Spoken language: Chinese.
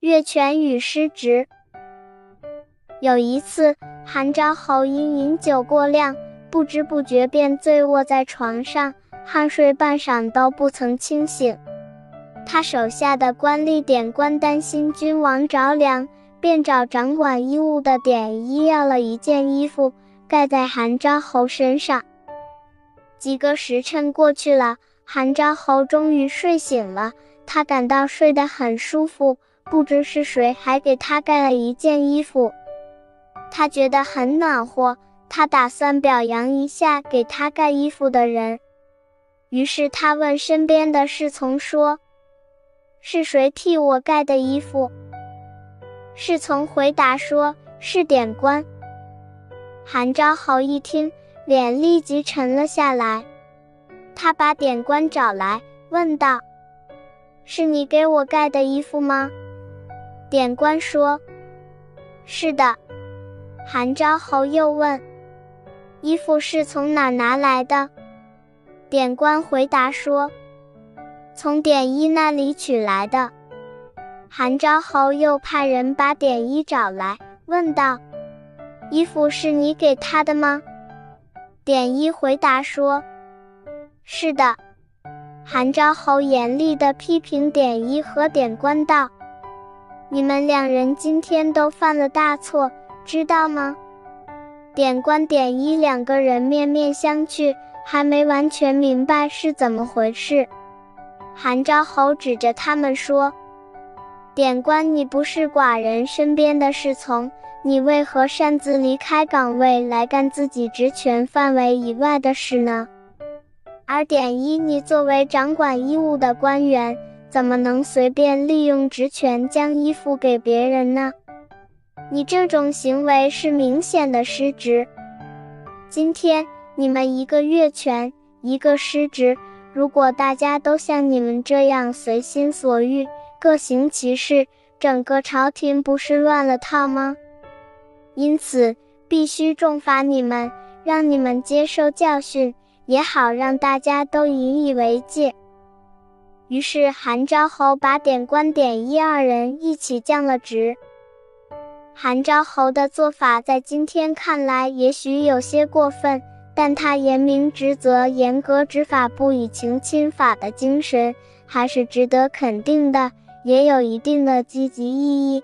月权与失职。有一次，韩昭侯因饮酒过量，不知不觉便醉卧在床上，酣睡半晌都不曾清醒。他手下的官吏典官担心君王着凉，便找掌管衣物的典衣要了一件衣服，盖在韩昭侯身上。几个时辰过去了，韩昭侯终于睡醒了。他感到睡得很舒服，不知是谁还给他盖了一件衣服，他觉得很暖和。他打算表扬一下给他盖衣服的人，于是他问身边的侍从说：“是谁替我盖的衣服？”侍从回答说：“是典官。”韩昭侯一听。脸立即沉了下来，他把典官找来，问道：“是你给我盖的衣服吗？”典官说：“是的。”韩昭侯又问：“衣服是从哪拿来的？”典官回答说：“从典衣那里取来的。”韩昭侯又派人把典衣找来，问道：“衣服是你给他的吗？”典衣回答说：“是的。”韩昭侯严厉地批评典衣和典官道：“你们两人今天都犯了大错，知道吗？”典官、典一两个人面面相觑，还没完全明白是怎么回事。韩昭侯指着他们说：“典官，你不是寡人身边的侍从。”你为何擅自离开岗位来干自己职权范围以外的事呢？而典一，你作为掌管衣物的官员，怎么能随便利用职权将衣服给别人呢？你这种行为是明显的失职。今天你们一个越权，一个失职，如果大家都像你们这样随心所欲，各行其事，整个朝廷不是乱了套吗？因此，必须重罚你们，让你们接受教训，也好让大家都引以为戒。于是，韩昭侯把典官、典一二人一起降了职。韩昭侯的做法在今天看来也许有些过分，但他严明职责、严格执法、不以情亲法的精神，还是值得肯定的，也有一定的积极意义。